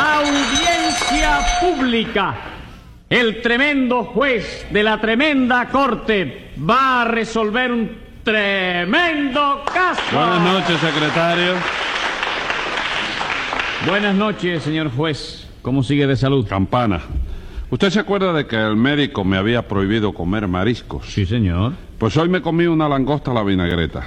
Audiencia pública. El tremendo juez de la tremenda corte va a resolver un tremendo caso. Buenas noches, secretario. Buenas noches, señor juez. ¿Cómo sigue de salud? Campana. ¿Usted se acuerda de que el médico me había prohibido comer mariscos? Sí, señor. Pues hoy me comí una langosta a la vinagreta.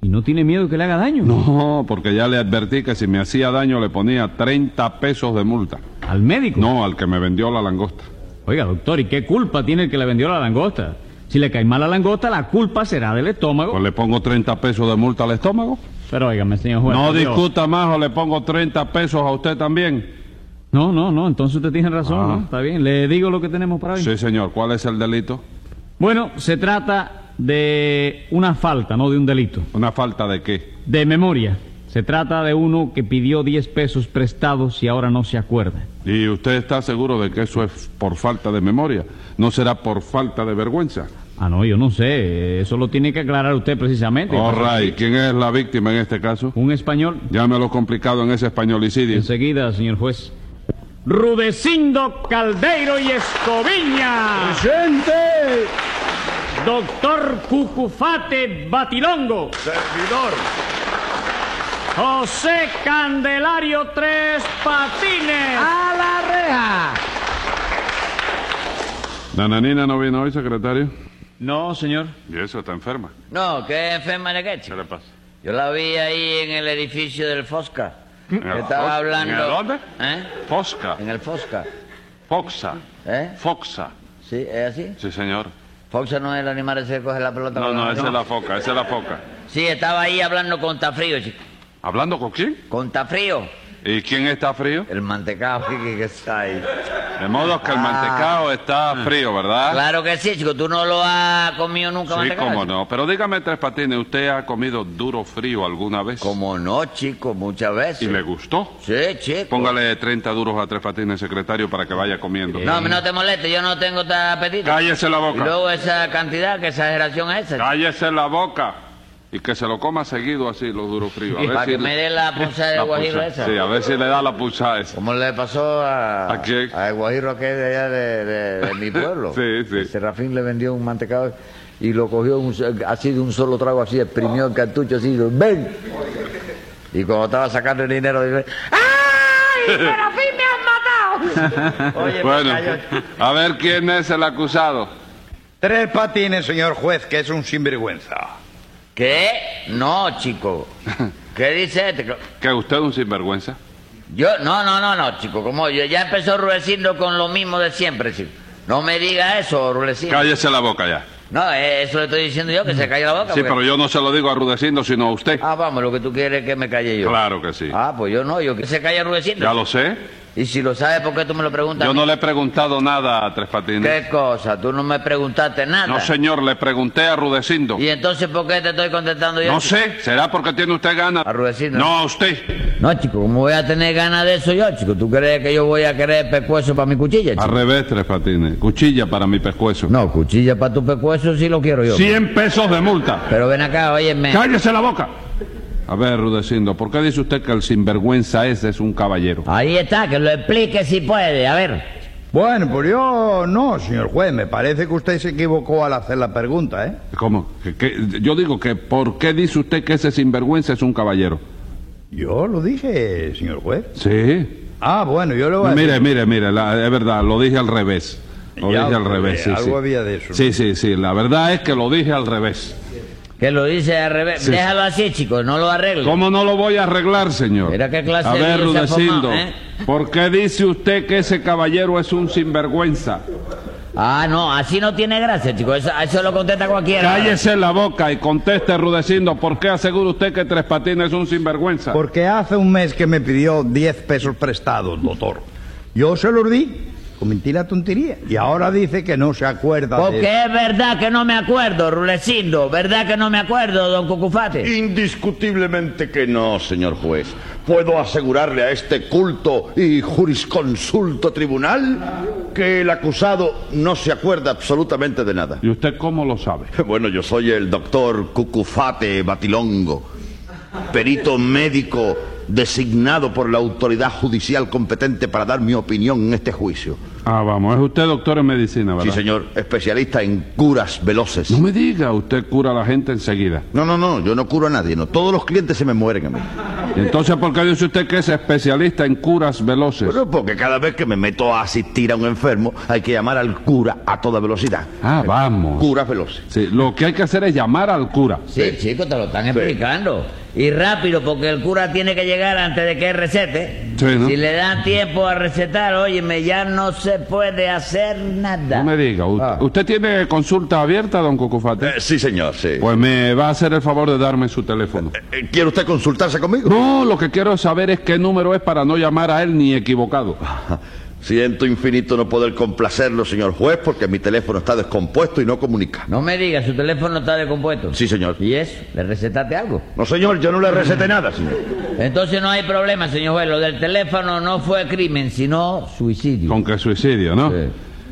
¿Y no tiene miedo que le haga daño? No, porque ya le advertí que si me hacía daño le ponía 30 pesos de multa. ¿Al médico? No, al que me vendió la langosta. Oiga, doctor, ¿y qué culpa tiene el que le vendió la langosta? Si le cae mal la langosta, la culpa será del estómago. Pues le pongo 30 pesos de multa al estómago. Pero óigame, señor juez. No discuta más o le pongo 30 pesos a usted también. No, no, no, entonces usted tiene razón, Ah. ¿no? Está bien, le digo lo que tenemos para hoy. Sí, señor. ¿Cuál es el delito? Bueno, se trata de una falta, no de un delito. ¿Una falta de qué? De memoria. Se trata de uno que pidió 10 pesos prestados y ahora no se acuerda. ¿Y usted está seguro de que eso es por falta de memoria? ¿No será por falta de vergüenza? Ah, no, yo no sé. Eso lo tiene que aclarar usted precisamente. All right. ¿Quién es la víctima en este caso? Un español. Llámelo complicado en ese españolicidio. Enseguida, señor juez. Rudecindo Caldeiro y Escoviña. ¡Presente! Doctor Cucufate Batilongo. Servidor. José Candelario Tres Patines. ¡A la reja! ¿Nananina no vino hoy, secretario? No, señor. Y eso, está enferma. No, que enferma de qué, ¿Qué le pasa? Yo la vi ahí en el edificio del Fosca. ¿En Que el estaba hablando. ¿En el dónde? ¿Eh? Fosca. En el Fosca. Foxa. ¿Eh? Foxa. ¿Sí? ¿Es así? Sí, señor. Foxa no es el animal ese que coge la pelota. No, no, la esa es la foca, esa es la foca. Sí, estaba ahí hablando con Tafrío, chico. ¿Hablando con quién? Con Tafrío. ¿Y quién está frío? El mantecado que está ahí. De modo que el Ah. mantecado está frío, ¿verdad? Claro que sí, chico. Tú no lo has comido nunca Sí, mantecado. cómo no. Pero dígame, Tres Patines, ¿usted ha comido duro frío alguna vez? Como no, chico, muchas veces. ¿Y le gustó? Sí, chico. Póngale 30 duros a Tres Patines, secretario, para que vaya comiendo. No, no te molestes, yo no tengo tan apetito. Cállese la Y boca. luego esa cantidad, qué exageración es esa. Cállese la boca. Y que se lo coma seguido así, los duros fríos. A ver Para si que le- me dé la punzada de guajiro esa. Sí, a ver si le da la pulsada esa. Como le pasó a, ¿A quién? al guajiro aquel de allá de, de- de mi pueblo. Sí, sí. Serafín le vendió un mantecado y lo cogió un- así de un solo trago, así, exprimió el cartucho así, y dijo, ven. Y cuando estaba sacando el dinero, dijo, ¡ay, Serafín me han matado! Oye, Bueno, cayó. a ver quién es el acusado. Tres patines, señor juez, que es un sinvergüenza. ¿Qué? No, chico. ¿Qué dice este? ¿Que usted es un sinvergüenza? Yo, no, no, no, no, chico, como yo, ya empezó Rulecindo con lo mismo de siempre, chico. No me diga eso, Rulecindo. Cállese la boca ya. No, eh, eso le estoy diciendo yo, que se calle la boca. Sí, porque- pero yo no se lo digo a Rudecindo, sino a usted. Ah, vamos, lo que tú quieres es que me calle yo. Claro que sí. Ah, pues yo no, yo que se calle Rudecindo. Ya lo sé. Y si lo sabes, ¿por qué tú me lo preguntas? Yo a mí? no le he preguntado nada a Tres Patines. ¿Qué cosa? Tú no me preguntaste nada. No, señor, le pregunté a Rudecindo. ¿Y entonces por qué te estoy contestando yo? No chico? sé, ¿será porque tiene usted ganas? A Rudecindo. No, a usted. No, chico, ¿cómo voy a tener ganas de eso yo, chico? ¿Tú crees que yo voy a querer pescuezo para mi cuchilla, chico? Al revés, Tres Patines. Cuchilla para mi pescuezo. No, cuchilla para tu pescuezo sí lo quiero yo. 100 pesos de multa. Pero ven acá, óyeme. ¡Cállese la boca! A ver, Rudecindo, ¿por qué dice usted que el sinvergüenza ese es un caballero? Ahí está, que lo explique si puede, a ver. Bueno, pues yo no, señor juez. Me parece que usted se equivocó al hacer la pregunta, ¿eh? ¿Cómo? ¿Que- que- yo digo que ¿por qué dice usted que ese sinvergüenza es un caballero? Yo lo dije, señor juez. Sí. Ah, bueno, yo le voy a Mire, decir- mire, mire, la- es verdad, lo dije al revés. Lo Ya, dije al revés, sí, algo sí. había de eso, ¿no? Sí, sí, sí, la verdad es que lo dije al revés. Que lo dice al revés. Sí. Déjalo así, chicos, no lo arregle. ¿Cómo no lo voy a arreglar, señor? Mira qué clase A de ver, lío se ha Rudecindo, formado, ¿eh? ¿por qué dice usted que ese caballero es un sinvergüenza? Ah, no, así no tiene gracia, chicos. Eso, eso lo contesta cualquiera. Cállese la boca y conteste, Rudecindo, ¿por qué asegura usted que Tres Patines es un sinvergüenza? Porque hace un mes que me pidió 10 pesos prestados, doctor. Yo se los di, cometí la tontería. Y ahora dice que no se acuerda de Porque es verdad que no me acuerdo, Rulecindo. ¿Verdad que no me acuerdo, don Cucufate? Indiscutiblemente que no, señor juez. Puedo asegurarle a este culto y jurisconsulto tribunal que el acusado no se acuerda absolutamente de nada. ¿Y usted cómo lo sabe? Bueno, yo soy el doctor Cucufate Batilongo, perito médico designado por la autoridad judicial competente para dar mi opinión en este juicio. Ah, vamos, es usted doctor en medicina, ¿verdad? Sí, señor, especialista en curas veloces. No me diga, usted cura a la gente enseguida. No, no, no, yo no curo a nadie, no. Todos los clientes se me mueren a mí. ¿Y entonces por qué dice usted que es especialista en curas veloces? Bueno, porque cada vez que me meto a asistir a un enfermo hay que llamar al cura a toda velocidad. Ah, vamos. Curas veloces. Sí, lo que hay que hacer es llamar al cura. Sí, chicos, te lo están explicando. Y rápido, porque el cura tiene que llegar antes de que recete. Sí, ¿no? Si le dan tiempo a recetar, óyeme, ya no se puede hacer nada. No me diga, ¿u- Ah. ¿usted tiene consulta abierta, don Cucufate? Eh, sí, señor, sí. Pues me va a hacer el favor de darme su teléfono. Eh, ¿Quiere usted consultarse conmigo? No, lo que quiero saber es qué número es para no llamar a él ni equivocado. Siento infinito no poder complacerlo, señor juez, porque mi teléfono está descompuesto y no comunica. No me diga, su teléfono está descompuesto. Sí, señor. ¿Y eso? ¿Le recetaste algo? No, señor, yo no le receté nada, señor. Entonces no hay problema, señor juez. Lo del teléfono no fue crimen, sino suicidio. Con que suicidio, ¿no? Sí.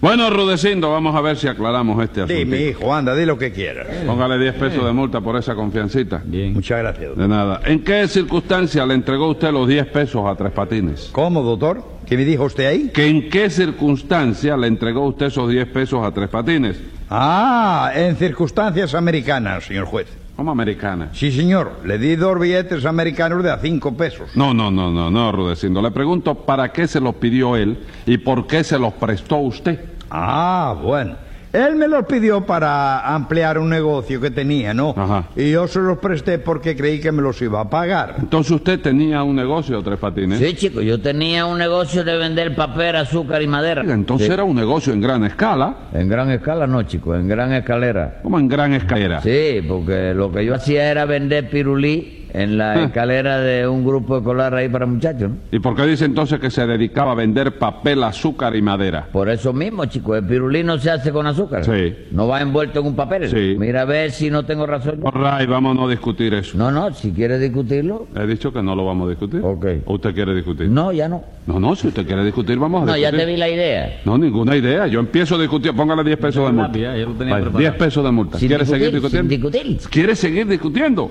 Bueno, Rudecindo, vamos a ver si aclaramos este asunto. Dime, hijo, anda, di lo que quieras. Póngale 10 pesos de multa por esa confiancita. Bien. Muchas gracias. doctor. De nada. ¿En qué circunstancia le entregó usted los 10 pesos a Tres Patines? ¿Cómo, doctor? ¿Qué me dijo usted ahí? ¿Que en qué circunstancia le entregó usted esos 10 pesos a Tres Patines? Ah, en circunstancias americanas, señor juez. Como americana. Sí, señor. Le di dos billetes americanos de a cinco pesos. No, no, no, no, no, Rudecindo. Le pregunto para qué se los pidió él y por qué se los prestó usted. Ah, bueno. Él me los pidió para ampliar un negocio que tenía, ¿no? Ajá. Y yo se los presté porque creí que me los iba a pagar. Entonces usted tenía un negocio, Tres Patines. Sí, chico, yo tenía un negocio de vender papel, azúcar y madera. Entonces Sí. era un negocio en gran escala, En gran escala no, chico, en gran escalera. como en gran escalera. Sí, porque lo que yo hacía era vender pirulí en la Ah. escalera de un grupo escolar ahí para muchachos, ¿no? ¿Y por qué dice entonces que se dedicaba a vender papel, azúcar y madera? Por eso mismo, chico, el pirulí no se hace con azúcar. Sí. No va envuelto en un papel. Sí. Mira a ver si no tengo razón. right, vamos a no discutir eso. No, no, si quieres discutirlo. He dicho que no lo vamos a discutir. Ok. ¿O usted quiere discutir? No, ya no. No, no, si usted quiere discutir, vamos a No, ya discutir. te vi la idea. No, ninguna idea. Yo empiezo a discutir. Póngale 10 pesos de multa. Ya, ya lo tenía Vaya, preparado. 10 pesos de multa. ¿Quiere seguir discutir, discutiendo? sin discutir. ¿Quiere seguir discutiendo?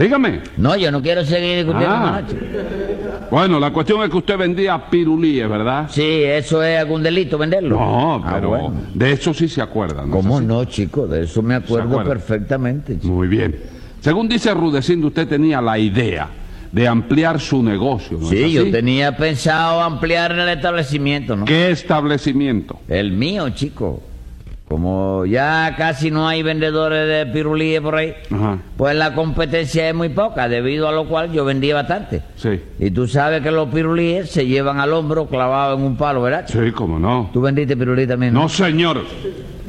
Dígame. No, yo no quiero seguir discutiendo Ah. Bueno, la cuestión es que usted vendía pirulíes, ¿verdad? Sí, eso es algún delito venderlo. No, Ah, pero bueno. de eso sí se acuerdan. ¿no ¿Cómo no, chico? De eso me acuerdo perfectamente. chico. Muy bien. Según dice Rudecindo, usted tenía la idea de ampliar su negocio, ¿no es Sí, yo tenía pensado ampliar el establecimiento, ¿no? ¿Qué establecimiento? El mío, chico. Como ya casi no hay vendedores de pirulíes por ahí, Ajá. pues la competencia es muy poca, debido a lo cual yo vendía bastante. Sí. Y tú sabes que los pirulíes se llevan al hombro clavado en un palo, ¿verdad? Sí, cómo no. ¿Tú vendiste pirulí también? No, señor.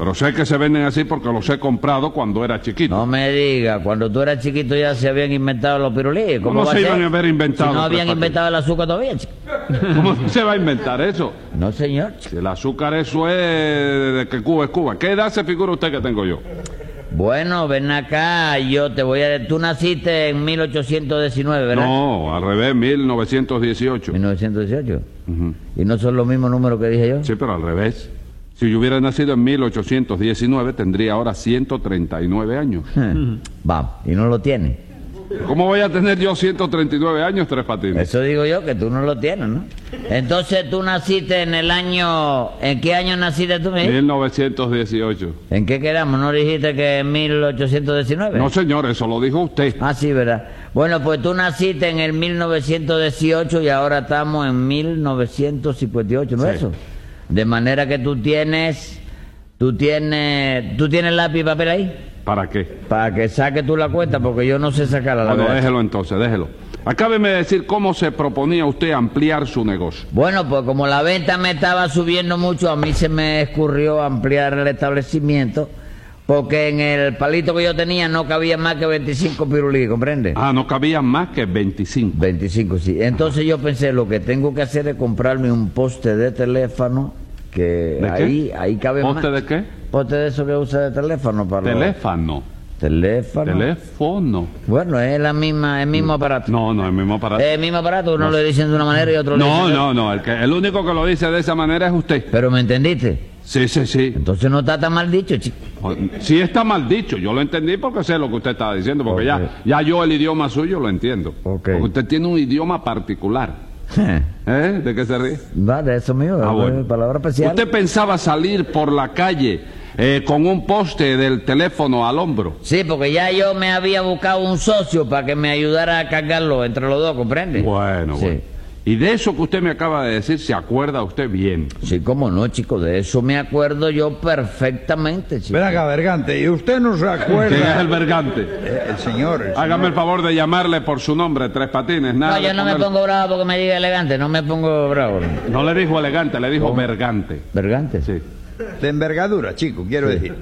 Pero sé que se venden así porque los he comprado cuando era chiquito. No me digas, cuando tú eras chiquito ya se habían inventado los pirulíes. ¿Cómo ¿Cómo va se a iban a haber inventado Si no habían inventado el azúcar todavía, chico. ¿Cómo se va a inventar eso? No, señor. Si el azúcar eso es de que Cuba es Cuba. ¿Qué edad se figura usted que tengo yo? Bueno, ven acá, yo te voy a... Tú naciste en 1819, ¿verdad? No, al revés, 1918. 1918. Ujú. ¿Y no son los mismos números que dije yo? Sí, pero al revés. Si yo hubiera nacido en 1819, tendría ahora 139 años. Vamos, y no lo tienes. ¿Cómo voy a tener yo 139 años, Tres Patines? Eso digo yo, que tú no lo tienes, ¿no? Entonces tú naciste en el año... ¿En qué año naciste tú, mi? 1918. ¿En qué quedamos? ¿No dijiste que en 1819? No, señor, eso lo dijo usted. Ah, sí, ¿verdad? Bueno, pues tú naciste en el 1918 y ahora estamos en 1958, ¿no es Sí. eso? De manera que tú tienes... Tú tienes... ¿Tú tienes lápiz y papel ahí? ¿Para qué? Para que saque tú la cuenta, porque yo no sé sacarla, la Bueno, déjelo entonces, déjelo. Acábeme de decir cómo se proponía usted ampliar su negocio. Bueno, pues como la venta me estaba subiendo mucho, a mí se me escurrió ampliar el establecimiento, porque en el palito que yo tenía no cabía más que 25 pirulí, ¿comprende? Ah, no cabían más que 25. 25, sí. Entonces yo pensé, lo que tengo que hacer es comprarme un poste de teléfono, que ¿De ahí, qué? ahí cabe ¿Poste más. de qué? Poste de eso que usa de teléfono para Teléfono. Teléfono. Teléfono. Bueno, es la misma, el mismo aparato. No, no, el mismo aparato. Es el mismo aparato, uno le dicen de una manera y otro No, dicen de no, no. El, que, el único que lo dice de esa manera es usted. Pero me entendiste. Sí, sí, sí. Entonces no está tan mal dicho, chico. Sí está mal dicho, yo lo entendí porque sé lo que usted estaba diciendo, porque ya, ya yo el idioma suyo lo entiendo. Porque usted tiene un idioma particular. ¿Eh? ¿De qué se ríe? Va, de eso mío, Ah, bueno. palabra especial. Usted pensaba salir por la calle eh, con un poste del teléfono al hombro. Sí, porque ya yo me había buscado un socio para que me ayudara a cargarlo entre los dos, ¿comprende? Bueno, Sí. bueno. Y de eso que usted me acaba de decir, se acuerda usted bien. Sí, cómo no, chico, de eso me acuerdo yo perfectamente, chico. Ven acá, Bergante, ¿y usted no se ¿Quién es acuerda? el vergante? Eh, el señor. el Hágame el favor de llamarle por su nombre, Tres Patines. Nada No, yo no me pongo bravo porque me diga elegante, no me pongo bravo. No le dijo elegante, le dijo vergante. ¿Vergante? Sí. De envergadura, chico, quiero decir.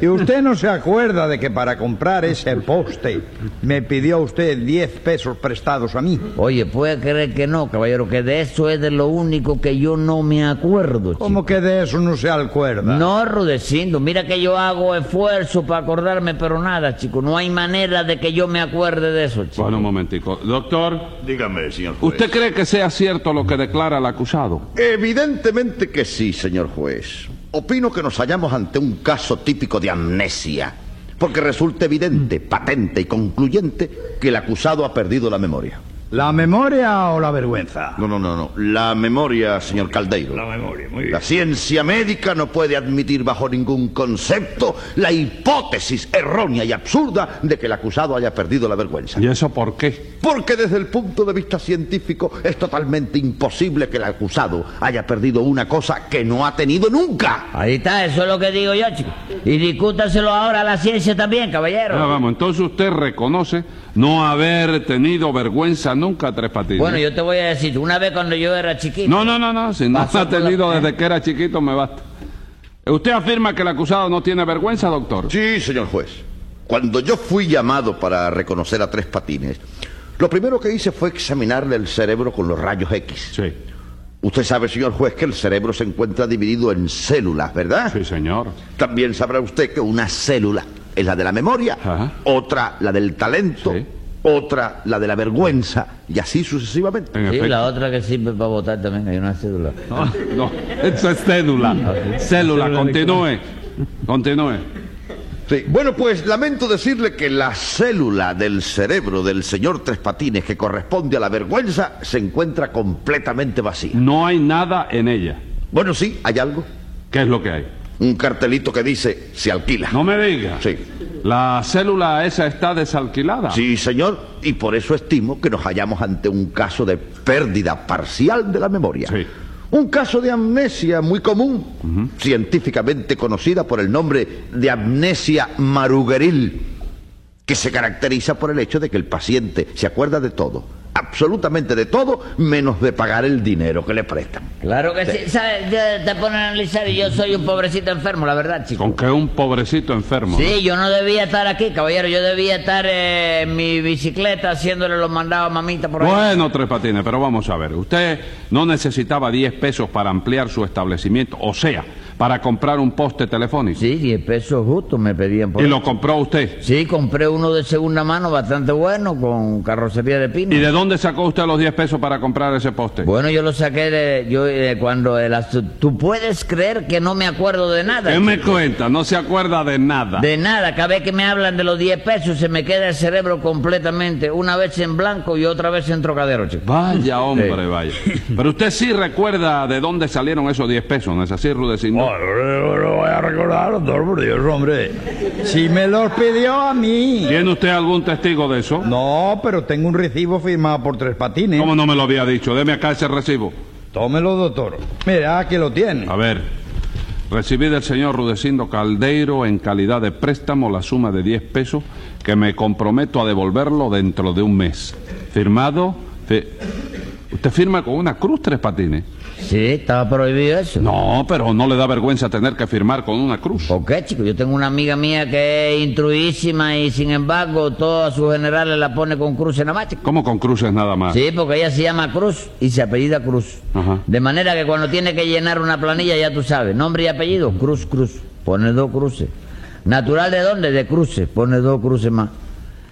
¿Y usted no se acuerda de que para comprar ese poste me pidió usted 10 pesos prestados a mí? Oye, puede creer que no, caballero, que de eso es de lo único que yo no me acuerdo, chico. ¿Cómo que de eso no se acuerda? No, Rudecindo, mira que yo hago esfuerzo para acordarme, pero nada, chico, no hay manera de que yo me acuerde de eso, chico. Bueno, un momentico. Doctor, Dígame, señor juez. ¿usted cree que sea cierto lo que declara el acusado? Evidentemente que sí, señor juez. Opino que nos hallamos ante un caso típico de amnesia, porque resulta evidente, patente y concluyente que el acusado ha perdido la memoria. ¿La memoria o la vergüenza? No, no, no, no. La memoria, señor Caldeiro. La memoria, muy bien. La ciencia médica no puede admitir bajo ningún concepto la hipótesis errónea y absurda de que el acusado haya perdido la vergüenza. ¿Y eso por qué? Porque desde el punto de vista científico es totalmente imposible que el acusado haya perdido una cosa que no ha tenido nunca. Ahí está, eso es lo que digo yo, chico. Y discútaselo ahora a la ciencia también, caballero. Ah, vamos, entonces usted reconoce no haber tenido vergüenza nunca, Tres Patines. Bueno, yo te voy a decir, una vez cuando yo era chiquito. No, no, no, no, si no ha la- tenido desde que era chiquito, me basta. ¿Usted afirma que el acusado no tiene vergüenza, doctor? Sí, señor juez. Cuando yo fui llamado para reconocer a Tres Patines, lo primero que hice fue examinarle el cerebro con los rayos X. Sí, Usted sabe, señor juez, que el cerebro se encuentra dividido en células, ¿verdad? sí, señor. También sabrá usted que una célula es la de la memoria, Ajá. otra la del talento, Sí. Otra la de la vergüenza, y así sucesivamente. En Sí, efecto. la otra que sirve para votar también, hay una cédula. No, no, eso es cédula. Célula, continúe. Continúe. Sí. Bueno, pues lamento decirle que la célula del cerebro del señor Tres Patines que corresponde a la vergüenza se encuentra completamente vacía. No hay nada en ella. Bueno, sí, hay algo. ¿Qué es lo que hay? Un cartelito que dice se alquila. No me diga. Sí. La célula esa está desalquilada. Sí, señor, y por eso estimo que nos hallamos ante un caso de pérdida parcial de la memoria. Sí. Un caso de amnesia muy común, científicamente conocida por el nombre de amnesia marugeril, que se caracteriza por el hecho de que el paciente se acuerda de todo, absolutamente de todo, menos de pagar el dinero que le prestan. Claro que sí, ¿sabes? Ya Te ponen a analizar y yo soy un pobrecito enfermo, la verdad, chico. Con que un pobrecito enfermo. ¿no? Sí, yo no debía estar aquí, caballero. Yo debía estar eh, en mi bicicleta haciéndole los mandados a mamita por ahí. Bueno, Tres Patines, pero vamos a ver. Usted no necesitaba 10 pesos para ampliar su establecimiento, o sea, para comprar un poste telefónico. Sí, 10 pesos justo me pedían por Y eso. lo compró usted. Sí, compré uno de segunda mano bastante bueno con carrocería de pino. ¿Y de dónde sacó usted los 10 pesos para comprar ese poste? Bueno, yo lo saqué de yo eh, cuando asu- tú puedes creer que no me acuerdo de nada. ¿Qué me cuenta? No se acuerda de nada. De nada, cada vez que me hablan de los 10 pesos se me queda el cerebro completamente, una vez en blanco y otra vez en trocadero, chico. Vaya, hombre, Sí. vaya. Pero usted sí recuerda de dónde salieron esos 10 pesos, ¿no es así, Rudecindo? No lo voy a recordar, doctor, por Dios, hombre. Si me los pidió a mí. ¿Tiene usted algún testigo de eso? No, pero tengo un recibo firmado por tres patines. ¿Cómo no me lo había dicho? Deme acá ese recibo. Tómelo, doctor. Mira, aquí lo tiene. A ver. Recibí del señor Rudecindo Caldeiro en calidad de préstamo la suma de 10 pesos que me comprometo a devolverlo dentro de un mes. Firmado. fi- ¿Usted firma con una cruz tres patines? Sí, estaba prohibido eso. No, pero no le da vergüenza tener que firmar con una cruz. ¿Por qué, chico? Yo tengo una amiga mía que es instruísima y sin embargo todas sus generales la pone con cruz en la marcha. ¿Cómo con cruces nada más? Sí, porque ella se llama Cruz y se apellida Cruz. Ajá. De manera que cuando tiene que llenar una planilla, ya tú sabes, nombre y apellido, Cruz, Cruz. Pone dos cruces. ¿Natural de dónde? De cruces. Pone dos cruces más.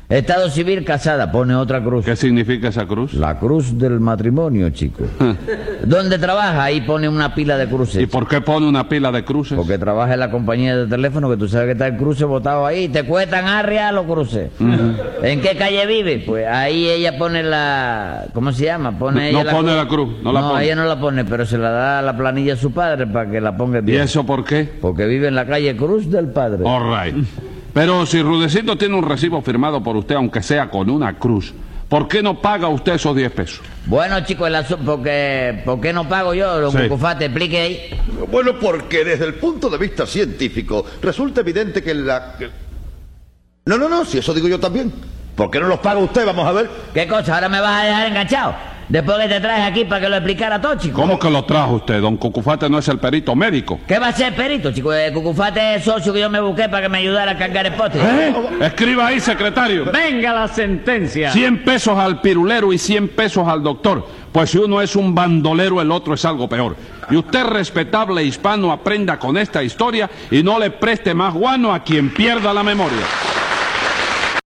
Estado civil casada, pone otra cruz. ¿Qué significa esa cruz? La cruz del matrimonio, chico. ¿Dónde trabaja? Ahí pone una pila de cruces. ¿Y por qué pone una pila de cruces? Porque trabaja en la compañía de teléfono, que tú sabes que está el cruce botado ahí. Te cuestan arria los cruces. ¿En qué calle vive? Pues ahí ella pone la... ¿Cómo se llama? Pone No ella pone la cruz, no la pone. ella no la pone, pero se la da a la planilla a su padre para que la ponga ¿Y bien. eso por qué? Porque vive en la calle Cruz del Padre. All right. Pero si Rudecindo tiene un recibo firmado por usted, aunque sea con una cruz, ¿por qué no paga usted esos 10 pesos? Bueno, chicos, porque ¿por qué no pago yo? Don Sí. Cucufate, explique ahí. Bueno, porque desde el punto de vista científico resulta evidente que la... No, no, no, si eso digo yo también. ¿Por qué no los paga usted? Vamos a ver. ¿Qué cosa? ¿Ahora me vas a dejar enganchado? Después que te traes aquí para que lo explicara todo, chico. ¿Cómo que lo trajo usted? Don Cucufate no es el perito médico. ¿Qué va a ser perito, chico? El Cucufate es socio que yo me busqué para que me ayudara a cargar el poste. ¿Eh? Escriba ahí, secretario. Venga la sentencia. 100 pesos al pirulero y 100 pesos al doctor. Pues si uno es un bandolero, el otro es algo peor. Y usted, respetable hispano, aprenda con esta historia y no le preste más guano a quien pierda la memoria.